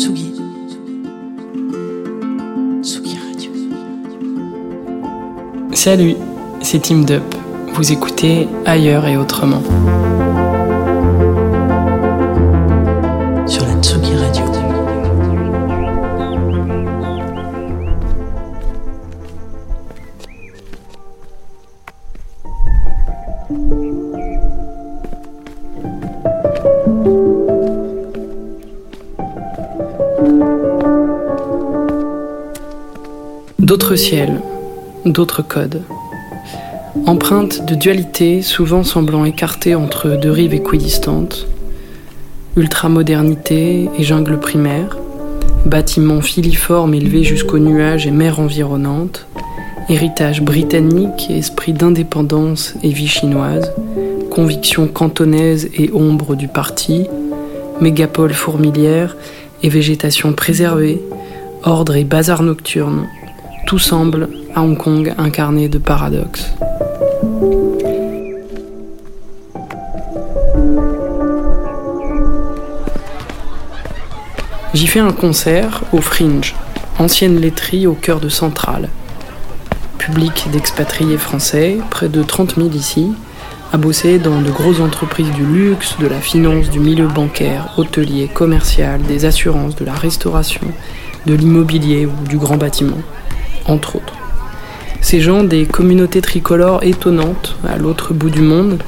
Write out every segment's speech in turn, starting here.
Tsugi. Tsugi Radio. Salut, c'est Team Dup. Vous écoutez Ailleurs et Autrement. D'autres ciels, d'autres codes. Empreintes de dualité souvent semblant écartées entre deux rives équidistantes. Ultramodernité et jungle primaire. Bâtiments filiformes élevés jusqu'aux nuages et mers environnantes. Héritage britannique esprit d'indépendance et vie chinoise. Convictions cantonaises et ombre du parti. Mégapole fourmilière et végétation préservée. Ordre et bazar nocturne tout semble, à Hong Kong, incarné de paradoxes. J'y fais un concert au Fringe, ancienne laiterie au cœur de Centrale. Public d'expatriés français, près de 30 000 ici, à bosser dans de grosses entreprises du luxe, de la finance, du milieu bancaire, hôtelier, commercial, des assurances, de la restauration, de l'immobilier ou du grand bâtiment entre autres. Ces gens des communautés tricolores étonnantes à l'autre bout du monde,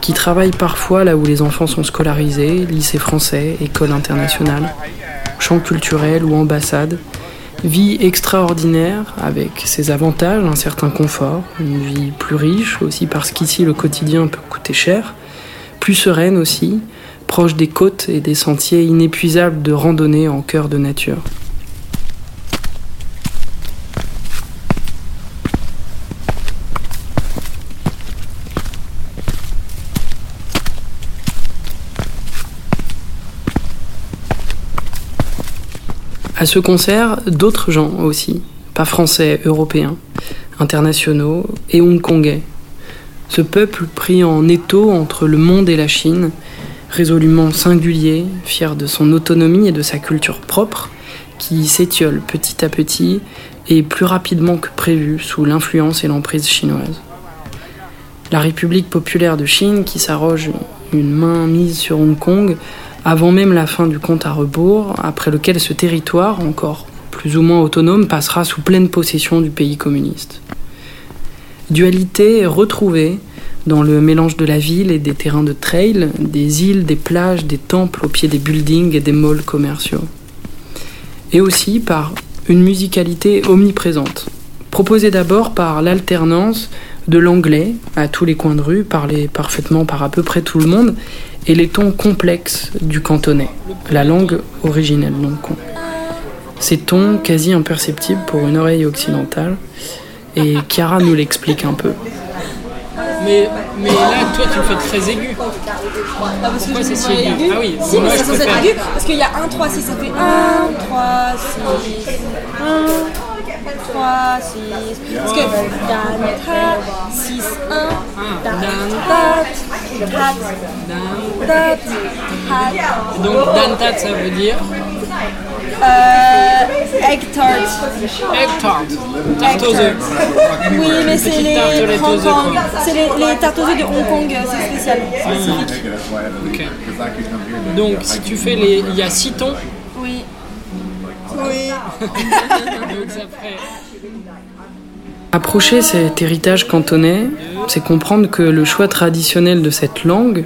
qui travaillent parfois là où les enfants sont scolarisés, lycée français, école internationale, champ culturel ou ambassade, vie extraordinaire avec ses avantages, un certain confort, une vie plus riche aussi parce qu'ici le quotidien peut coûter cher, plus sereine aussi, proche des côtes et des sentiers inépuisables de randonnée en cœur de nature. À ce concert, d'autres gens aussi, pas français, européens, internationaux et hongkongais. Ce peuple pris en étau entre le monde et la Chine, résolument singulier, fier de son autonomie et de sa culture propre, qui s'étiole petit à petit et plus rapidement que prévu sous l'influence et l'emprise chinoise. La République populaire de Chine, qui s'arroge une main mise sur Hong Kong, avant même la fin du compte à rebours, après lequel ce territoire, encore plus ou moins autonome, passera sous pleine possession du pays communiste. Dualité retrouvée dans le mélange de la ville et des terrains de trail, des îles, des plages, des temples au pied des buildings et des malls commerciaux. Et aussi par une musicalité omniprésente, proposée d'abord par l'alternance de l'anglais à tous les coins de rue, parlé parfaitement par à peu près tout le monde, et les tons complexes du cantonais, la langue originelle donc. Ces tons quasi imperceptibles pour une oreille occidentale, et Chiara nous l'explique un peu. Mais, mais là, toi, tu le fais très aigu. Pourquoi c'est si aigu Ah oui, Si, mais être aigu parce qu'il y a 1, 3, 6, ça fait 1, 3, 6, 1, 3, 6. Parce que dan, ta, 6, 1, dan, tat, tat, tat, tat. Donc, dantat, ça veut dire Euh, egg tart. egg tart, tarte aux œufs. Oui, mais c'est les Hong Kong. C'est les, les tartes aux œufs de Hong Kong, euh, c'est spécial. spécifique. Ok. Donc, si tu fais les. Il y a 6 tons. Approcher cet héritage cantonais, c'est comprendre que le choix traditionnel de cette langue,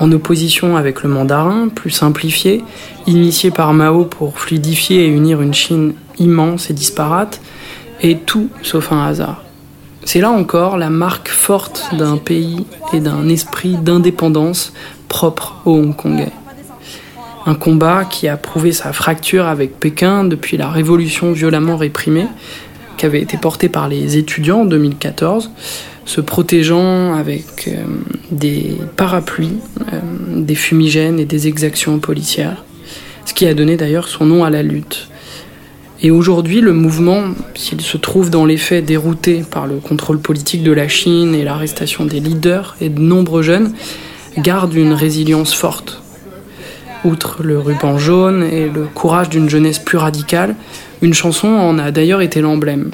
en opposition avec le mandarin, plus simplifié, initié par Mao pour fluidifier et unir une Chine immense et disparate, est tout sauf un hasard. C'est là encore la marque forte d'un pays et d'un esprit d'indépendance propre aux Hongkongais. Un combat qui a prouvé sa fracture avec Pékin depuis la révolution violemment réprimée, qui avait été portée par les étudiants en 2014, se protégeant avec euh, des parapluies, euh, des fumigènes et des exactions policières, ce qui a donné d'ailleurs son nom à la lutte. Et aujourd'hui, le mouvement, s'il se trouve dans les faits dérouté par le contrôle politique de la Chine et l'arrestation des leaders et de nombreux jeunes, garde une résilience forte. Outre le ruban jaune et le courage d'une jeunesse plus radicale, une chanson en a d'ailleurs été l'emblème.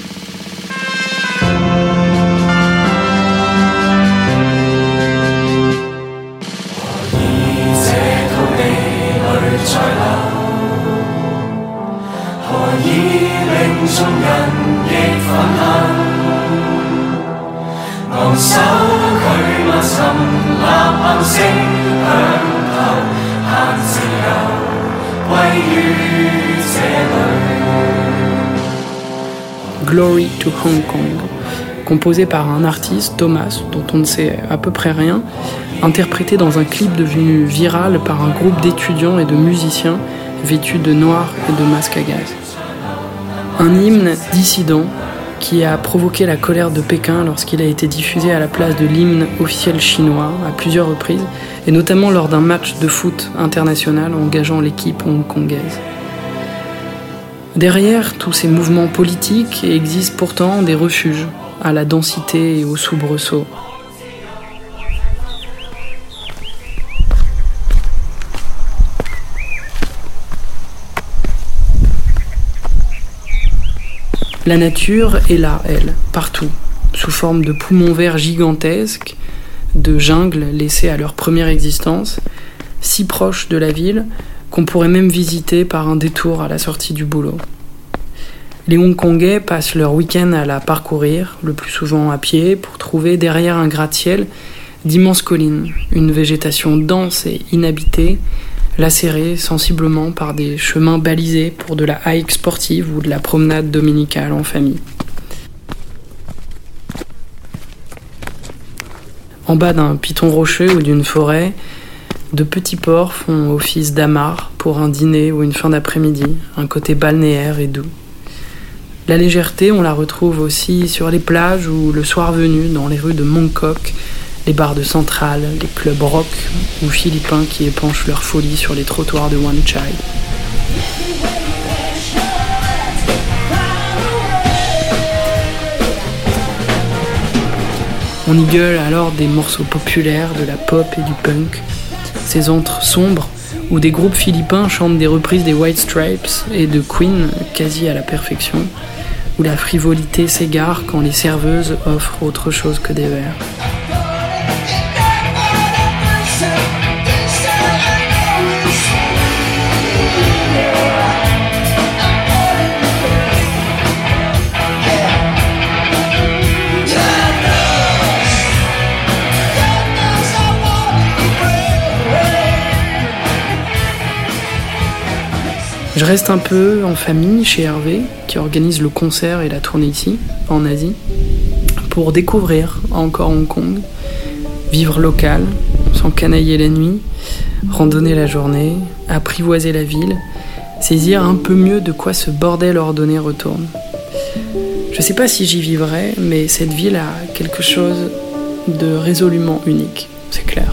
Glory to Hong Kong, composé par un artiste, Thomas, dont on ne sait à peu près rien, interprété dans un clip devenu viral par un groupe d'étudiants et de musiciens vêtus de noir et de masques à gaz. Un hymne dissident qui a provoqué la colère de Pékin lorsqu'il a été diffusé à la place de l'hymne officiel chinois à plusieurs reprises, et notamment lors d'un match de foot international engageant l'équipe hongkongaise. Derrière tous ces mouvements politiques existent pourtant des refuges à la densité et au soubresaut. La nature est là, elle, partout, sous forme de poumons verts gigantesques, de jungles laissées à leur première existence, si proches de la ville qu'on pourrait même visiter par un détour à la sortie du boulot. Les Hongkongais passent leur week-end à la parcourir, le plus souvent à pied, pour trouver derrière un gratte-ciel d'immenses collines, une végétation dense et inhabitée, lacérée sensiblement par des chemins balisés pour de la hike sportive ou de la promenade dominicale en famille. En bas d'un piton rocheux ou d'une forêt, de petits ports font office d'amarre pour un dîner ou une fin d'après-midi, un côté balnéaire et doux. La légèreté, on la retrouve aussi sur les plages ou le soir venu dans les rues de Mongkok, les bars de Centrale, les clubs rock ou philippins qui épanchent leur folie sur les trottoirs de Wan Chai. On y gueule alors des morceaux populaires, de la pop et du punk, ces antres sombres où des groupes philippins chantent des reprises des White Stripes et de Queen quasi à la perfection, où la frivolité s'égare quand les serveuses offrent autre chose que des verres. Je reste un peu en famille chez Hervé, qui organise le concert et la tournée ici, en Asie, pour découvrir encore Hong Kong, vivre local, sans canailler la nuit, randonner la journée, apprivoiser la ville, saisir un peu mieux de quoi ce bordel ordonné retourne. Je sais pas si j'y vivrai, mais cette ville a quelque chose de résolument unique, c'est clair.